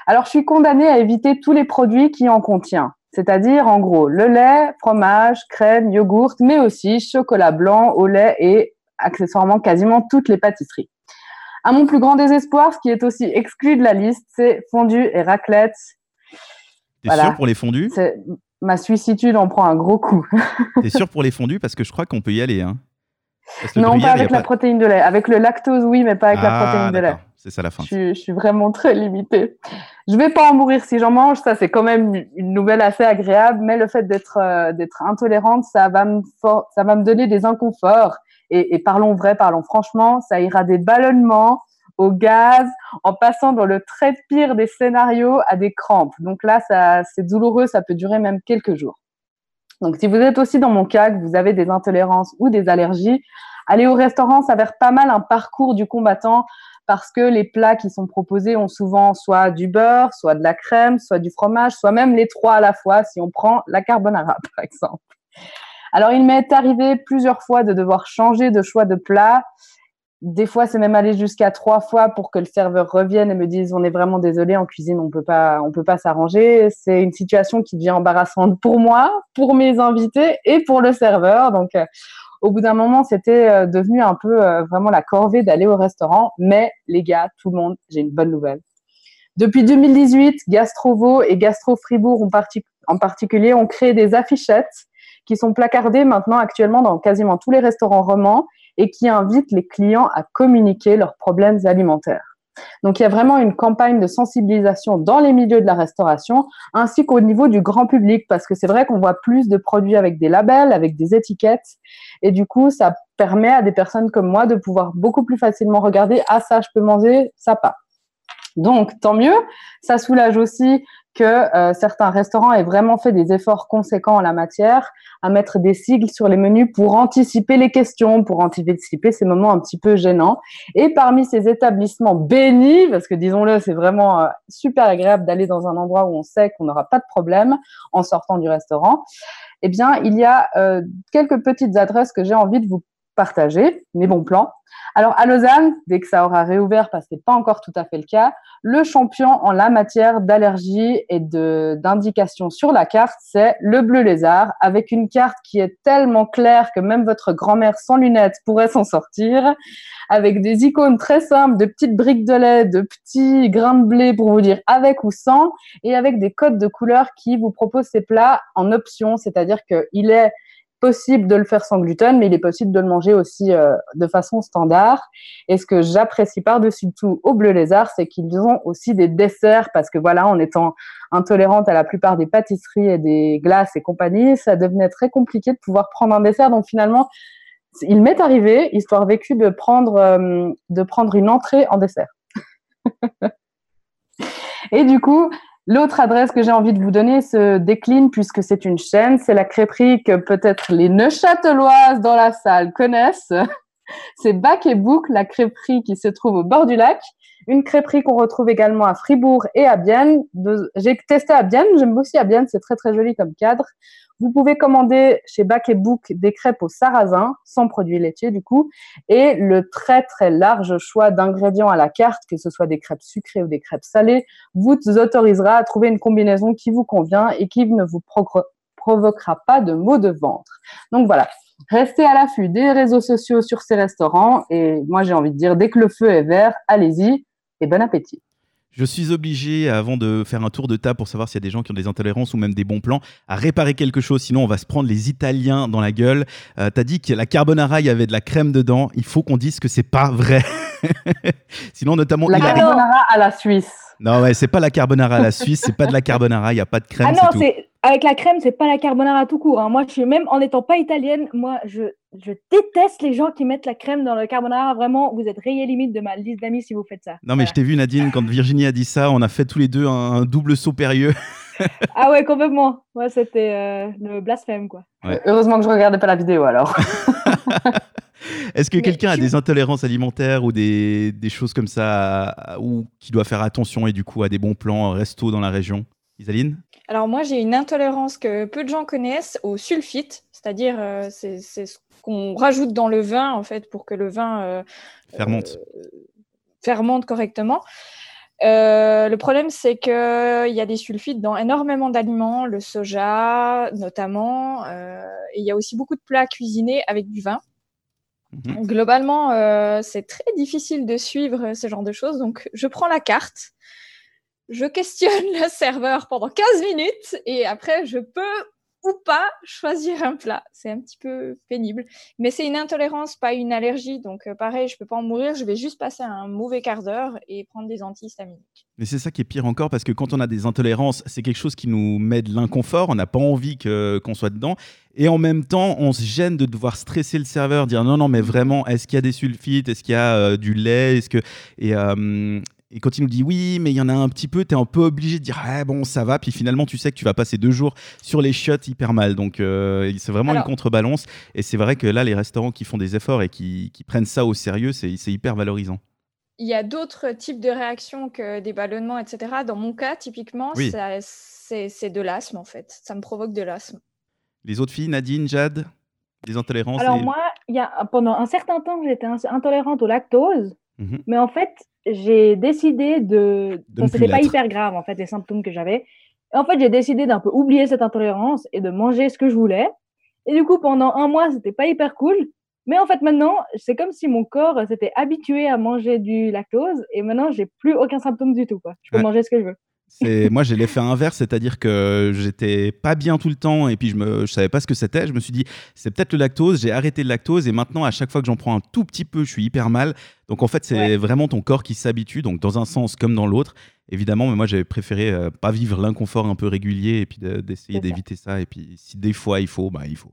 E: Alors, je suis condamnée à éviter tous les produits qui en contiennent, c'est-à-dire en gros le lait, fromage, crème, yogourt, mais aussi chocolat blanc, au lait et accessoirement quasiment toutes les pâtisseries. À mon plus grand désespoir, ce qui est aussi exclu de la liste, c'est fondue et raclette.
A: T'es sûr pour les fondus?
E: Ma suicitude en prend un gros coup.
A: T'es sûr pour les fondus? Parce que je crois qu'on peut y aller. Hein.
E: Non, pas avec la protéine de lait. Avec le lactose, oui, mais pas avec la ah, protéine de lait.
A: C'est ça la fin.
E: Je, suis vraiment très limitée. Je vais pas en mourir si j'en mange. Ça, c'est quand même une nouvelle assez agréable. Mais le fait d'être euh, d'être intolérante, ça va me ça va me donner des inconforts. Et, parlons vrai, parlons franchement, ça ira des ballonnements au gaz, en passant dans le très pire des scénarios à des crampes. Donc là, c'est douloureux, ça peut durer même quelques jours. Donc si vous êtes aussi dans mon cas, que vous avez des intolérances ou des allergies, aller au restaurant s'avère pas mal un parcours du combattant parce que les plats qui sont proposés ont souvent soit du beurre, soit de la crème, soit du fromage, soit même les trois à la fois si on prend la carbonara par exemple. Alors il m'est arrivé plusieurs fois de devoir changer de choix de plat. Des fois, c'est même aller jusqu'à trois fois pour que le serveur revienne et me dise on est vraiment désolé en cuisine, on peut pas, on peut pas s'arranger. C'est une situation qui devient embarrassante pour moi, pour mes invités et pour le serveur. Donc, au bout d'un moment, c'était euh, devenu un peu euh, vraiment la corvée d'aller au restaurant. Mais les gars, tout le monde, j'ai une bonne nouvelle. Depuis 2018, Gastrovo et Gastro Fribourg en particulier ont créé des affichettes qui sont placardées maintenant actuellement dans quasiment tous les restaurants romans et qui invitent les clients à communiquer leurs problèmes alimentaires. Donc il y a vraiment une campagne de sensibilisation dans les milieux de la restauration ainsi qu'au niveau du grand public parce que c'est vrai qu'on voit plus de produits avec des labels, avec des étiquettes et du coup ça permet à des personnes comme moi de pouvoir beaucoup plus facilement regarder ah ça je peux manger, ça pas. Donc tant mieux, ça soulage aussi que euh, certains restaurants aient vraiment fait des efforts conséquents en la matière, à mettre des sigles sur les menus pour anticiper les questions, pour anticiper ces moments un petit peu gênants. Et parmi ces établissements bénis, parce que disons-le, c'est vraiment euh, super agréable d'aller dans un endroit où on sait qu'on n'aura pas de problème en sortant du restaurant, eh bien, il y a euh, quelques petites adresses que j'ai envie de vous partager mes bons plans. Alors à Lausanne, dès que ça aura réouvert, parce que ce n'est pas encore tout à fait le cas, le champion en la matière d'allergie et d'indication sur la carte, c'est le bleu lézard, avec une carte qui est tellement claire que même votre grand-mère sans lunettes pourrait s'en sortir, avec des icônes très simples, de petites briques de lait, de petits grains de blé pour vous dire avec ou sans, et avec des codes de couleurs qui vous proposent ces plats en option, c'est-à-dire qu'il est possible de le faire sans gluten, mais il est possible de le manger aussi euh, de façon standard. Et ce que j'apprécie par-dessus tout au Bleu Lézard, c'est qu'ils ont aussi des desserts, parce que voilà, en étant intolérante à la plupart des pâtisseries et des glaces et compagnie, ça devenait très compliqué de pouvoir prendre un dessert. Donc finalement, il m'est arrivé, histoire vécue, de prendre, euh, de prendre une entrée en dessert. et du coup, L'autre adresse que j'ai envie de vous donner se décline puisque c'est une chaîne. C'est la crêperie que peut-être les Neuchâteloises dans la salle connaissent. c'est Bac et Boucle, la crêperie qui se trouve au bord du lac. Une crêperie qu'on retrouve également à Fribourg et à Bienne. J'ai testé à Bienne, j'aime aussi à Bienne, c'est très très joli comme cadre. Vous pouvez commander chez Bac Book des crêpes au sarrasin, sans produits laitiers du coup, et le très très large choix d'ingrédients à la carte, que ce soit des crêpes sucrées ou des crêpes salées, vous autorisera à trouver une combinaison qui vous convient et qui ne vous provoquera pas de maux de ventre. Donc voilà, restez à l'affût des réseaux sociaux sur ces restaurants et moi j'ai envie de dire, dès que le feu est vert, allez-y et bon appétit.
A: Je suis obligé, avant de faire un tour de table pour savoir s'il y a des gens qui ont des intolérances ou même des bons plans, à réparer quelque chose. Sinon, on va se prendre les Italiens dans la gueule. Euh, T'as dit que la carbonara, il y avait de la crème dedans. Il faut qu'on dise que c'est pas vrai. Sinon, notamment.
E: La carbonara à la Suisse.
A: Non, ouais, c'est pas la carbonara à la Suisse. C'est pas de la carbonara. Il n'y a pas de crème.
B: Ah non, c'est avec la crème, c'est pas la carbonara tout court. Hein. Moi, je suis même en n'étant pas italienne, moi, je, je, déteste les gens qui mettent la crème dans le carbonara. Vraiment, vous êtes rayé limite de ma liste d'amis si vous faites ça.
A: Non, mais je t'ai vu, Nadine, quand Virginie a dit ça, on a fait tous les deux un, double saut périlleux.
B: ah ouais, complètement. Moi, c'était euh, le blasphème, quoi.
E: Heureusement que je regardais pas la vidéo alors.
A: Est-ce que quelqu'un a des intolérances alimentaires ou des, des, choses comme ça ou qui doit faire attention et du coup a des bons plans resto dans la région? Isaline?
D: Alors moi, j'ai une intolérance que peu de gens connaissent au sulfite, c'est-à-dire euh, c'est ce qu'on rajoute dans le vin en fait pour que le vin euh,
A: fermente.
D: Euh, fermente correctement. le problème, c'est qu'il y a des sulfites dans énormément d'aliments, le soja notamment, et il y a aussi beaucoup de plats cuisinés avec du vin. Mhm. Globalement, c'est très difficile de suivre ce genre de choses, donc je prends la carte, je questionne le serveur pendant 15 minutes et après je peux ou pas choisir un plat. C'est un petit peu pénible. Mais c'est une intolérance, pas une allergie. Donc euh, pareil, je peux pas en mourir. Je vais juste passer un mauvais quart d'heure et prendre des antihistaminiques.
A: Mais c'est ça qui est pire encore parce que quand on a des intolérances, c'est quelque chose qui nous met de l'inconfort. On n'a pas envie qu'on soit dedans. Et en même temps, on se gêne de devoir stresser le serveur, dire non, non, mais vraiment, est-ce qu'il y a des sulfites? Est-ce qu'il y a euh, du lait? Est-ce que et, euh, et quand il nous dit oui, mais il y en a un petit peu, tu es un peu obligé de dire ah, bon, ça va. Puis finalement, tu sais que tu vas passer deux jours sur les chiottes hyper mal. Donc, euh, c'est vraiment une contrebalance. Et c'est vrai que là, les restaurants qui font des efforts et qui, prennent ça au sérieux, c'est hyper valorisant.
D: Il y a d'autres types de réactions que des ballonnements, etc. Dans mon cas, typiquement, c'est de l'asthme, en fait. Ça me provoque de l'asthme.
A: Les autres filles, Nadine, Jade, des intolérances
B: Alors, moi, y a, pendant un certain temps, j'étais intolérante au lactose. Mhm. Mais en fait, j'ai décidé de. de C'était pas hyper grave, en fait, les symptômes que j'avais. En fait, j'ai décidé d'un peu oublier cette intolérance et de manger ce que je voulais. Et du coup, pendant un mois, c'était pas hyper cool. Mais en fait, maintenant, c'est comme si mon corps s'était habitué à manger du lactose et maintenant, j'ai plus aucun symptôme du tout. Quoi. Je peux manger ce que je veux.
A: C'est moi j'ai l'effet inverse, c'est-à-dire que j'étais pas bien tout le temps et puis je je savais pas ce que c'était. Je me suis dit c'est peut-être le lactose. J'ai arrêté le lactose et maintenant à chaque fois que j'en prends un tout petit peu, je suis hyper mal. Donc en fait c'est vraiment ton corps qui s'habitue, donc dans un sens comme dans l'autre. Évidemment, mais moi j'avais préféré euh, pas vivre l'inconfort un peu régulier et puis d'essayer d'éviter ça. Et puis si des fois il faut, bah il faut.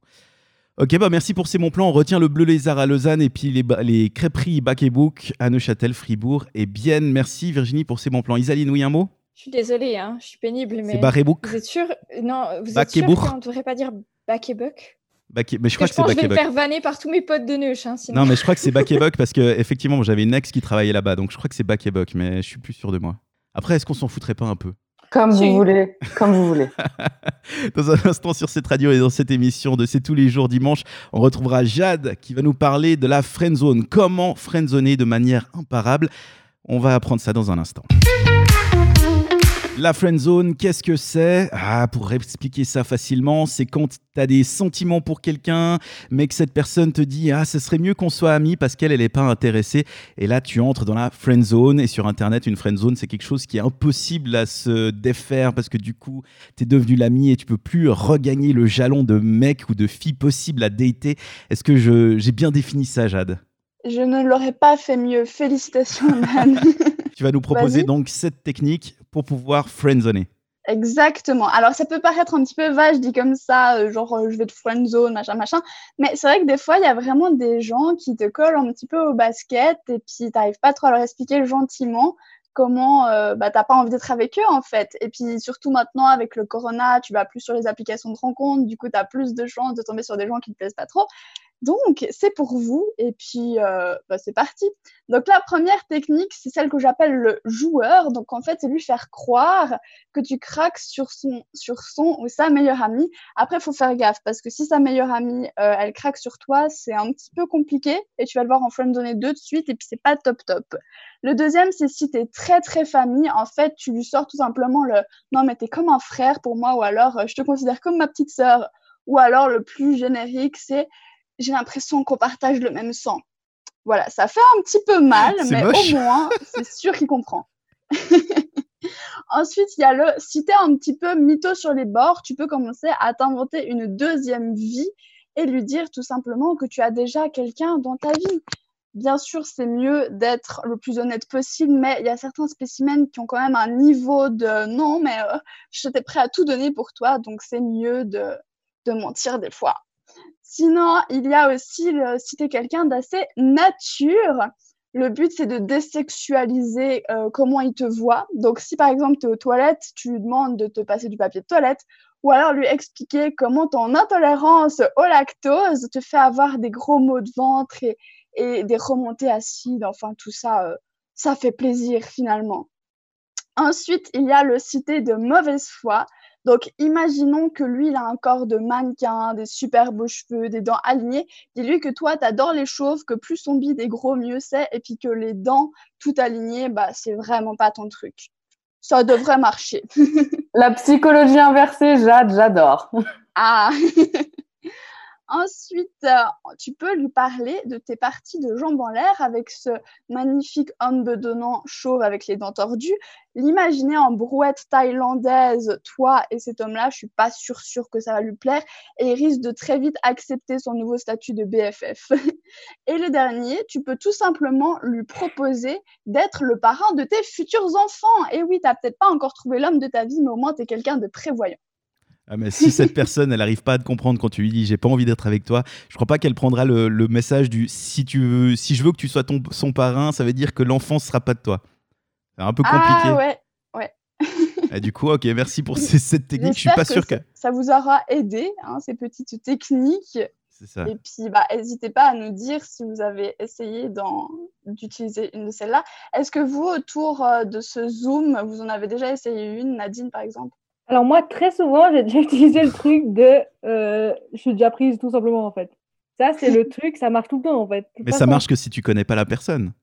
A: Ok, bah merci pour ces bons plans. On retient le Bleu Lézard à Lausanne et puis les, les crêperies Bac et Book à Neuchâtel, Fribourg et Bienne. Merci Virginie pour ces bons plans. Isaline, oui, un mot?
D: Je suis désolée, hein, je suis pénible.
A: Mais... C'est Barrebook
D: Vous êtes sûr Non, vous êtes sûr qu'on ne devrait pas dire Bakebuck
A: mais je crois que, c'est
D: Je vais me faire vanner par tous mes potes de Neuch. Hein,
A: non, mais je crois que c'est Bakebuck parce que effectivement, j'avais une ex qui travaillait là-bas, donc je crois que c'est Bakebuck, mais je suis plus sûr de moi. Après, est-ce qu'on s'en foutrait pas un peu?
E: Comme vous voulez, comme vous voulez.
A: dans un instant sur cette radio et dans cette émission de C'est tous les jours dimanche, on retrouvera Jade qui va nous parler de la friendzone. Comment friendzoner de manière imparable? On va apprendre ça dans un instant. La friend zone, qu'est-ce que c'est? Ah, Pour expliquer ça facilement, c'est quand tu as des sentiments pour quelqu'un, mais que cette personne te dit Ah, ce serait mieux qu'on soit amis parce qu'elle, elle n'est pas intéressée. Et là, tu entres dans la friend zone. Et sur Internet, une friend zone, c'est quelque chose qui est impossible à se défaire parce que du coup, tu es devenu l'ami et tu peux plus regagner le jalon de mec ou de fille possible à dater. Est-ce que j'ai bien défini ça, Jade?
C: Je ne l'aurais pas fait mieux. Félicitations, Dan.
A: tu vas nous proposer donc cette technique pour pouvoir friendzoner.
C: Exactement. Alors, ça peut paraître un petit peu vague, dit comme ça, euh, genre euh, je vais te friendzone, machin, machin. Mais c'est vrai que des fois, il y a vraiment des gens qui te collent un petit peu au basket et puis tu n'arrives pas trop à leur expliquer gentiment comment euh, bah, tu n'as pas envie d'être avec eux, en fait. Et puis, surtout maintenant, avec le corona, tu vas plus sur les applications de rencontres, du coup, tu as plus de chances de tomber sur des gens qui te plaisent pas trop. Donc, c'est pour vous. Et puis, euh, bah, c'est parti. Donc, la première technique, c'est celle que j'appelle le joueur. Donc, en fait, c'est lui faire croire que tu craques sur son, ou sa meilleure amie. Après, il faut faire gaffe parce que si sa meilleure amie, euh, elle craque sur toi, c'est un petit peu compliqué et tu vas le voir en friend donner deux de suite et puis c'est pas top top. Le deuxième, c'est si tu es très très famille, en fait, tu lui sors tout simplement le non, mais t'es comme un frère pour moi ou alors euh, je te considère comme ma petite sœur. Ou alors le plus générique, c'est j'ai l'impression qu'on partage le même sang. Voilà, ça fait un petit peu mal, mais au moins, c'est sûr qu'il comprend. Ensuite, il y a le si tu es un petit peu mytho sur les bords, tu peux commencer à t'inventer une deuxième vie et lui dire tout simplement que tu as déjà quelqu'un dans ta vie. Bien sûr, c'est mieux d'être le plus honnête possible, mais il y a certains spécimens qui ont quand même un niveau de non, mais euh, j'étais prêt à tout donner pour toi, donc c'est mieux de, de mentir des fois. Sinon, il y a aussi, le, es quelqu'un d'assez nature, le but, c'est de désexualiser euh, comment il te voit. Donc, si par exemple, tu es aux toilettes, tu lui demandes de te passer du papier de toilette, ou alors lui expliquer comment ton intolérance au lactose te fait avoir des gros maux de ventre et, des remontées acides. Enfin, tout ça, euh, ça fait plaisir finalement. Ensuite, il y a le cité de mauvaise foi. Donc, imaginons que lui, il a un corps de mannequin, des super beaux cheveux, des dents alignées. Dis-lui que toi, tu adores les chauves, que plus son bide est gros, mieux c'est, et puis que les dents tout alignées, bah, c'est vraiment pas ton truc. Ça devrait marcher.
E: La psychologie inversée, Jade, j'adore.
C: Ah Ensuite, euh, tu peux lui parler de tes parties de jambes en l'air avec ce magnifique homme bedonnant chauve avec les dents tordues. L'imaginer en brouette thaïlandaise, toi et cet homme-là, je suis pas sûre, que ça va lui plaire et il risque de très vite accepter son nouveau statut de BFF. et le dernier, tu peux tout simplement lui proposer d'être le parrain de tes futurs enfants. Et oui, tu n'as peut-être pas encore trouvé l'homme de ta vie, mais au moins tu es quelqu'un de prévoyant.
A: Ah, mais si cette personne, elle n'arrive pas à te comprendre quand tu lui dis j'ai pas envie d'être avec toi, je crois pas qu'elle prendra le, message du si tu veux, si je veux que tu sois ton, son parrain, ça veut dire que l'enfant sera pas de toi. C'est un peu compliqué.
C: Ah ouais, ouais.
A: Et du coup, ok, merci pour cette technique. Je suis pas sûr que,
C: ça vous aura aidé, hein, ces petites techniques. C'est ça. Et puis, bah, n'hésitez pas à nous dire si vous avez essayé d'utiliser une de celles-là. Est-ce que vous, autour euh, de ce Zoom, vous en avez déjà essayé une, Nadine, par exemple?
B: Alors moi, très souvent, j'ai déjà utilisé le truc de euh, je suis déjà prise tout simplement en fait. Ça, c'est le truc, ça marche tout le temps en fait.
A: Mais ça marche que si tu connais pas la personne.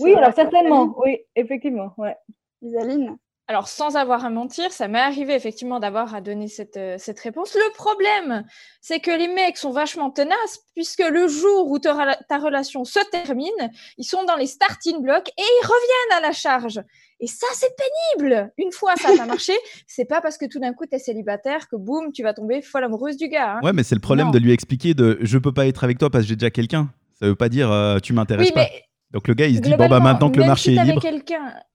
B: oui, alors certainement, oui, effectivement, ouais.
C: Isaline
D: alors, sans avoir à mentir, ça m'est arrivé effectivement d'avoir à donner cette, euh, cette réponse. Le problème, c'est que les mecs sont vachement tenaces, puisque le jour où ta, relation se termine, ils sont dans les starting blocks et ils reviennent à la charge. Et ça, c'est pénible. Une fois ça va marché, c'est pas parce que tout d'un coup tu es célibataire que boum, tu vas tomber folle amoureuse du gars. Hein.
A: Ouais, mais c'est le problème de lui expliquer de je peux pas être avec toi parce que j'ai déjà quelqu'un. Ça veut pas dire euh, tu m'intéresses oui, pas. Mais donc le gars, il se dit, bon, bah maintenant que le marché est libre.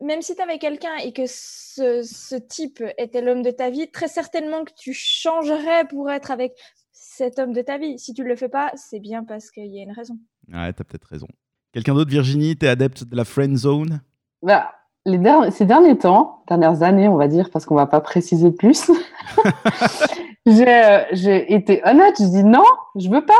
D: Même si tu avais quelqu'un et que ce, ce type était l'homme de ta vie, très certainement que tu changerais pour être avec cet homme de ta vie. Si tu ne le fais pas, c'est bien parce qu'il y a une raison.
A: Ouais, tu as peut-être raison. Quelqu'un d'autre, Virginie, tu es adepte de la friend zone?
E: Bah, les Ces derniers temps, dernières années, on va dire, parce qu'on va pas préciser plus, euh, j'ai été honnête, je dis non, je veux pas.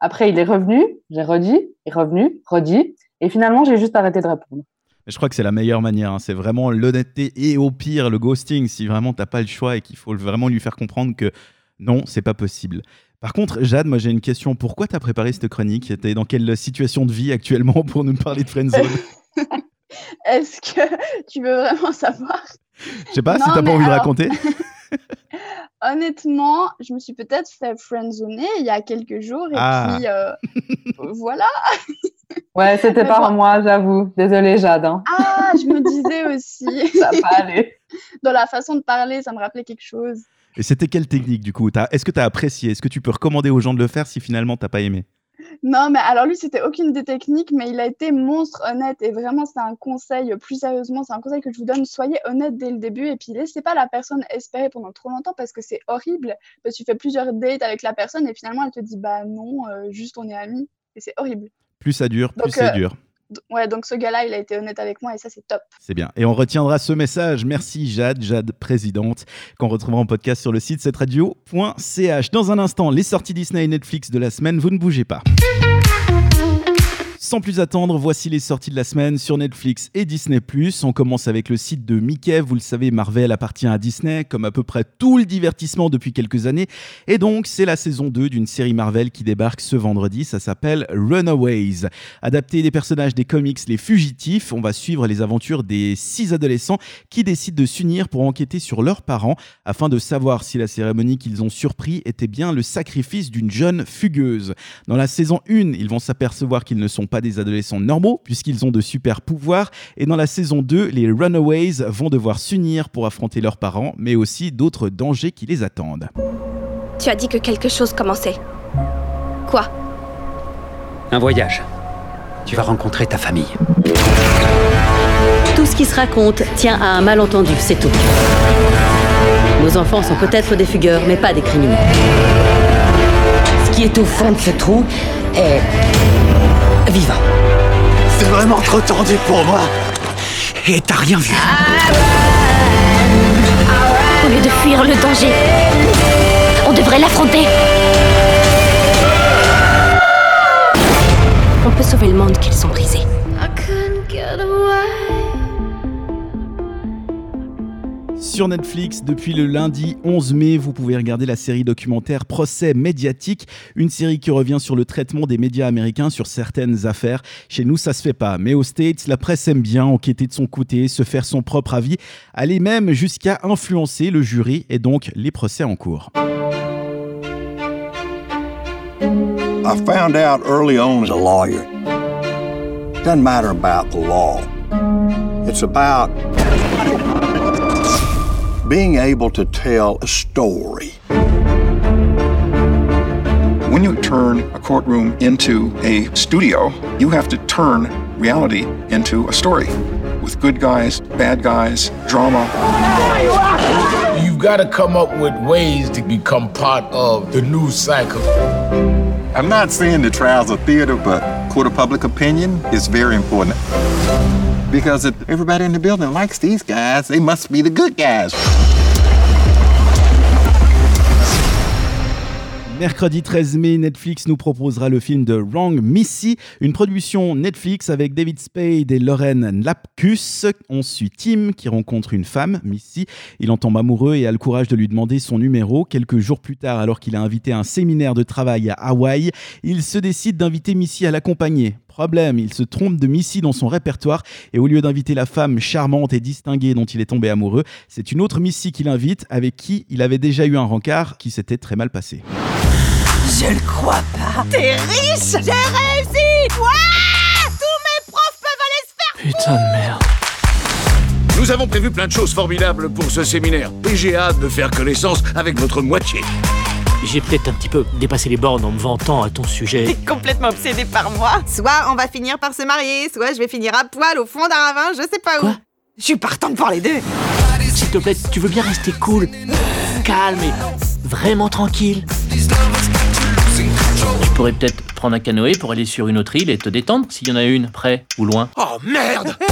E: Après, il est revenu, j'ai redit, il est revenu, redit. Et finalement, j'ai juste arrêté de répondre.
A: Je crois que c'est la meilleure manière. hein. C'est vraiment l'honnêteté et au pire le ghosting si vraiment t'as pas le choix et qu'il faut vraiment lui faire comprendre que non, c'est pas possible. Par contre, Jade, moi j'ai une question. Pourquoi t'as préparé cette chronique? T'es dans quelle situation de vie actuellement pour nous parler de Friendzone?
C: Est-ce que tu veux vraiment savoir?
A: Je sais pas si
C: Non,
A: t'as pas envie de raconter.
C: Honnêtement, je me suis peut-être fait friendzoner il y a quelques jours et
A: Ah.
C: puis euh, voilà.
E: Ouais, c'était pas
C: bon.
E: moi, j'avoue. Désolée, Jade. hein.
C: Ah, je me disais aussi,
E: Ça va pas aller.
C: dans la façon de parler, ça me rappelait quelque chose.
A: Et c'était quelle technique du coup? T'as- Est-ce que t'as apprécié? Est-ce que tu peux recommander aux gens de le faire si finalement t'as pas aimé?
C: Non, mais alors lui, c'était aucune des techniques, mais il a été monstre honnête. Et vraiment, c'est un conseil, plus sérieusement, c'est un conseil que je vous donne. Soyez honnête dès le début et puis laissez pas la personne espérer pendant trop longtemps parce que c'est horrible. Parce que tu fais plusieurs dates avec la personne et finalement, elle te dit bah non, euh, juste on est amis. Et c'est horrible.
A: Plus ça dure, plus c'est
C: euh,
A: dur.
C: Ouais, donc ce gars-là, il a été honnête avec moi et ça, c'est top.
A: C'est bien. Et on retiendra ce message. Merci Jade, Jade présidente, qu'on retrouvera en podcast sur le site cetteradio.ch. Dans un instant, les sorties Disney et Netflix de la semaine, vous ne bougez pas. Sans plus attendre, voici les sorties de la semaine sur Netflix et Disney+. On commence avec le site de Mickey. Vous le savez, Marvel appartient à Disney, comme à peu près tout le divertissement depuis quelques années. Et donc, c'est la saison 2 d'une série Marvel qui débarque ce vendredi. Ça s'appelle Runaways. Adapté des personnages des comics Les Fugitifs, on va suivre les aventures des six adolescents qui décident de s'unir pour enquêter sur leurs parents afin de savoir si la cérémonie qu'ils ont surpris était bien le sacrifice d'une jeune fugueuse. Dans la saison 1, ils vont s'apercevoir qu'ils ne sont pas des adolescents normaux puisqu'ils ont de super pouvoirs et dans la saison 2, les Runaways vont devoir s'unir pour affronter leurs parents mais aussi d'autres dangers qui les attendent.
F: Tu as dit que quelque chose commençait. Quoi?
G: Un voyage. Tu vas rencontrer ta famille.
H: Tout ce qui se raconte tient à un malentendu, c'est tout. Nos enfants sont peut-être des fugueurs, mais pas des criminels.
I: Ce qui est au fond de ce trou est vivant.
G: C'est vraiment trop tendu pour moi. Et t'as rien vu.
F: Au lieu de fuir le danger, on devrait l'affronter. On peut sauver le monde qu'ils sont brisés.
A: Sur Netflix, depuis le lundi 11 mai, vous pouvez regarder la série documentaire Procès médiatique, une série qui revient sur le traitement des médias américains sur certaines affaires. Chez nous, ça se fait pas, mais aux States, la presse aime bien enquêter de son côté, se faire son propre avis, aller même jusqu'à influencer le jury et donc les procès en cours.
J: I found out early on as a lawyer. Doesn't matter about the law. It's about being able to tell a story.
K: When you turn a courtroom into a studio, you have to turn reality into a story with good guys, bad guys, drama.
L: You've got to come up with ways to become part of the news cycle.
J: I'm not saying the trials are theater, but court of public opinion is very important. Because if everybody in the building likes these guys, they must be the good guys.
A: Mercredi 13 mai, Netflix nous proposera le film de Wrong Missy, une production Netflix avec David Spade et Lauren Lapkus. On suit Tim qui rencontre une femme, Missy. Il en tombe amoureux et a le courage de lui demander son numéro. Quelques jours plus tard, alors qu'il a invité un séminaire de travail à Hawaï, il se décide d'inviter Missy à l'accompagner. Problème, il se trompe de Missy dans son répertoire et au lieu d'inviter la femme charmante et distinguée dont il est tombé amoureux, c'est une autre Missy qui l'invite avec qui il avait déjà eu un rencard qui s'était très mal passé.
I: Je le crois pas. T'es riche J'ai réussi Ouais Tous mes profs peuvent aller se faire
L: Putain de merde. Nous avons prévu plein de choses formidables pour ce séminaire et j'ai hâte de faire connaissance avec votre moitié.
M: J'ai peut-être un petit peu dépassé les bornes en me vantant à ton sujet.
I: T'es complètement obsédé par moi. Soit on va finir par se marier, soit je vais finir à poil au fond d'un ravin, je sais pas où.
M: Quoi
I: Je suis partante pour les deux.
M: S'il te plaît, tu veux bien rester cool, calme et vraiment tranquille pourrais peut-être prendre un canoë pour aller sur une autre île et te détendre s'il y en a une près ou loin.
L: Oh merde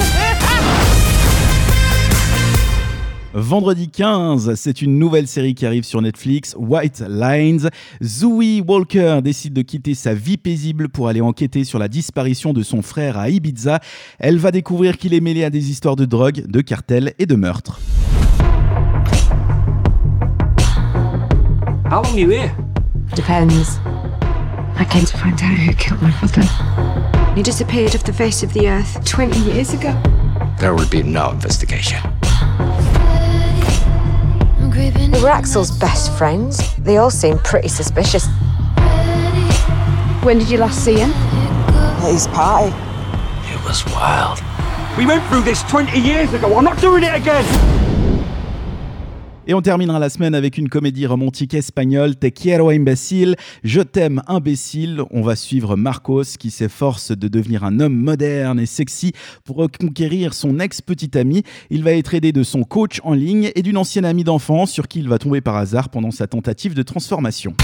A: Vendredi 15, c'est une nouvelle série qui arrive sur Netflix, White Lines. Zoe Walker décide de quitter sa vie paisible pour aller enquêter sur la disparition de son frère à Ibiza. Elle va découvrir qu'il est mêlé à des histoires de drogue, de cartels et de meurtres.
M: How long you here?
N: Depends. I came to find out who killed my father. He disappeared off the face of the earth 20 years ago.
G: There will be no investigation.
N: We were Axel's best friends. They all seemed pretty suspicious. When did you last see him? At his party.
G: It was wild.
M: We went through this 20 years ago. I'm not doing it again.
A: Et on terminera la semaine avec une comédie romantique espagnole, Te quiero imbécile, Je t'aime imbécile. On va suivre Marcos qui s'efforce de devenir un homme moderne et sexy pour reconquérir son ex-petite amie. Il va être aidé de son coach en ligne et d'une ancienne amie d'enfance sur qui il va tomber par hasard pendant sa tentative de transformation.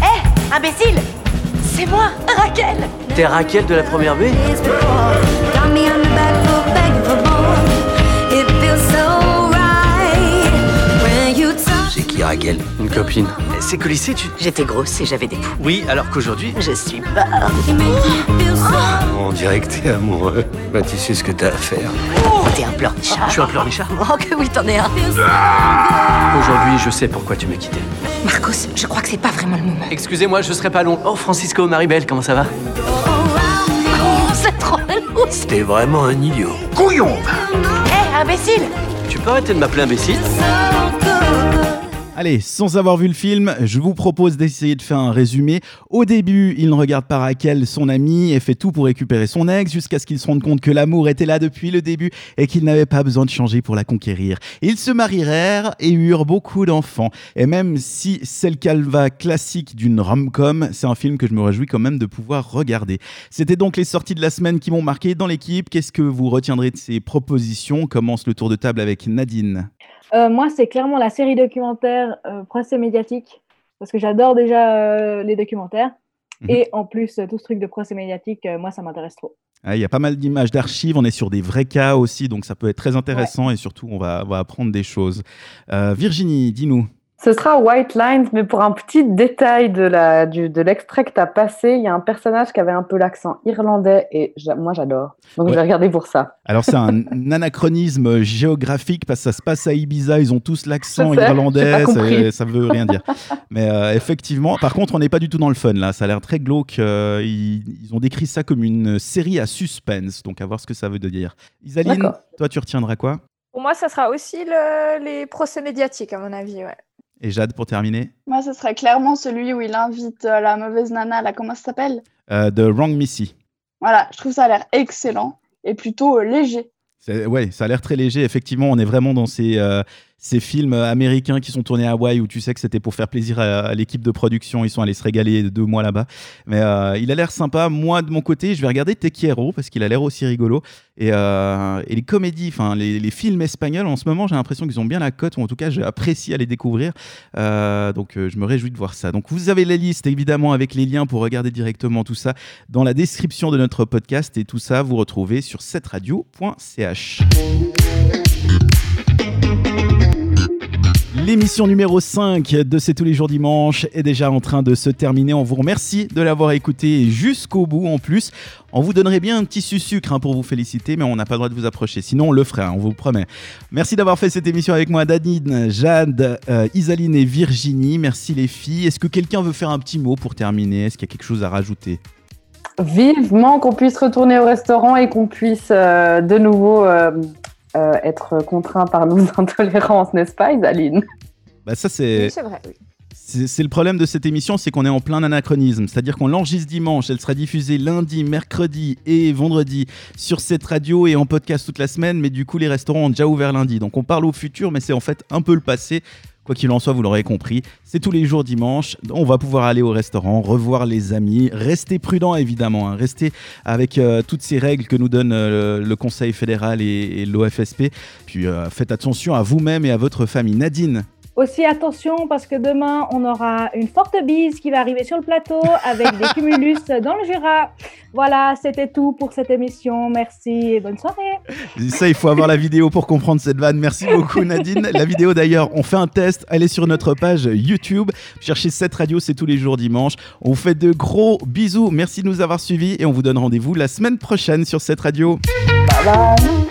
I: Hé, imbécile C'est moi, Raquel
M: T'es Raquel de la première B?
G: Raquel
M: Une copine.
G: C'est qu'au lycée, tu.
I: J'étais grosse et j'avais des poux.
G: Oui, alors qu'aujourd'hui.
I: Je suis pas.
G: On dirait que t'es amoureux. Bah, tu sais ce que t'as à faire.
I: Oh, t'es un pleurnichat.
G: Je suis un pleurnichat
I: Oh, que oui, t'en es un.
M: Aujourd'hui, je sais pourquoi tu m'as quitté.
I: Marcos, je crois que c'est pas vraiment le moment.
M: Excusez-moi, je serai pas long. Oh, Francisco, Maribel, comment ça va?
I: Oh, c'est trop relou.
G: T'es vraiment un idiot. Couillon
I: Hé, imbécile
M: Tu peux arrêter de m'appeler imbécile?
A: Allez, sans avoir vu le film, je vous propose d'essayer de faire un résumé. Au début, il ne regarde pas Raquel, son amie, et fait tout pour récupérer son ex, jusqu'à ce qu'il se rende compte que l'amour était là depuis le début et qu'il n'avait pas besoin de changer pour la conquérir. Ils se marièrent et eurent beaucoup d'enfants. Et même si c'est le calva classique d'une rom-com, c'est un film que je me réjouis quand même de pouvoir regarder. C'était donc les sorties de la semaine qui m'ont marqué dans l'équipe. Qu'est-ce que vous retiendrez de ces propositions? Commence le tour de table avec Nadine.
B: Euh, moi, c'est clairement la série documentaire euh, Procès médiatique, parce que j'adore déjà euh, les documentaires.
A: Mhm.
B: Et en plus, tout ce truc de procès médiatique, moi, ça m'intéresse trop.
A: Ah, Il y a pas mal d'images d'archives, on est sur des vrais cas aussi, donc ça peut être très intéressant et surtout on va, on va apprendre des choses. Virginie, dis-nous.
E: Ce sera White Lines, mais pour un petit détail de la du, de l'extrait que tu as passé, il y a un personnage qui avait un peu l'accent irlandais et j'a- moi j'adore. Donc je vais regarder pour ça.
A: Alors c'est un anachronisme géographique parce que ça se passe à Ibiza, ils ont tous l'accent
E: sais,
A: irlandais, ça, veut rien dire. Mais euh, effectivement, par contre on n'est pas du tout dans le fun là, ça a l'air très glauque. euh, ils, ils ont décrit ça comme une série à suspense, donc à voir ce que ça veut dire. Isaline,
D: D'accord.
A: toi tu retiendras quoi?
D: Pour moi, ça sera aussi le- les procès médiatiques, à mon avis. Ouais.
A: Et Jade pour terminer
C: Moi, ce serait clairement celui où il invite euh, la mauvaise nana, là, comment ça s'appelle?
A: Euh, The Wrong Missy.
C: Voilà, je trouve ça a l'air excellent et plutôt euh, léger.
A: Ouais, ça a l'air très léger. Effectivement, on est vraiment dans ces, euh, ces films américains qui sont tournés à Hawaï où tu sais que c'était pour faire plaisir à, l'équipe de production. Ils sont allés se régaler deux mois là-bas. Mais euh, il a l'air sympa. Moi, de mon côté, je vais regarder Te Quiero parce qu'il a l'air aussi rigolo. Et, euh, les comédies, enfin les, films espagnols, en ce moment, j'ai l'impression qu'ils ont bien la cote, ou en tout cas, j'apprécie à les découvrir. Euh, donc, je me réjouis de voir ça. Donc, vous avez la liste, évidemment, avec les liens pour regarder directement tout ça dans la description de notre podcast. Et tout ça, vous retrouvez sur setradio.ch. L'émission numéro 5 de C'est tous les jours dimanche est déjà en train de se terminer. On vous remercie de l'avoir écouté jusqu'au bout en plus. On vous donnerait bien un petit sucre hein, pour vous féliciter, mais on n'a pas le droit de vous approcher. Sinon, on le ferait, hein, on vous le promet. Merci d'avoir fait cette émission avec moi, Dadine, Jade, euh, Isaline et Virginie. Merci les filles. Est-ce que quelqu'un veut faire un petit mot pour terminer? Est-ce qu'il y a quelque chose à rajouter?
E: Vivement qu'on puisse retourner au restaurant et qu'on puisse euh, de nouveau euh, euh, être contraint par nos intolérances, n'est-ce pas, Isaline?
A: Bah ça c'est
D: Oui, c'est vrai, oui.
A: C'est c'est le problème de cette émission, c'est qu'on est en plein anachronisme. C'est-à-dire qu'on l'enregistre dimanche, elle sera diffusée lundi, mercredi et vendredi sur cette radio et en podcast toute la semaine, mais du coup les restaurants ont déjà ouvert lundi. Donc on parle au futur, mais c'est en fait un peu le passé. Quoi qu'il en soit, vous l'aurez compris, c'est tous les jours dimanche. On va pouvoir aller au restaurant, revoir les amis, rester prudent évidemment, hein. rester avec euh, toutes ces règles que nous donne euh, le Conseil fédéral et, et l'OFSP. Puis euh, faites attention à vous-même et à votre famille. Nadine,
B: Aussi, attention, parce que demain, on aura une forte bise qui va arriver sur le plateau avec des cumulus dans le Jura. Voilà, c'était tout pour cette émission. Merci et bonne soirée.
A: Ça, il faut avoir la vidéo pour comprendre cette vanne. Merci beaucoup, Nadine. La vidéo, d'ailleurs, on fait un test. Elle est sur notre page YouTube. Cherchez cette radio, c'est tous les jours dimanche. On vous fait de gros bisous. Merci de nous avoir suivis et on vous donne rendez-vous la semaine prochaine sur cette radio.
E: Bye bye.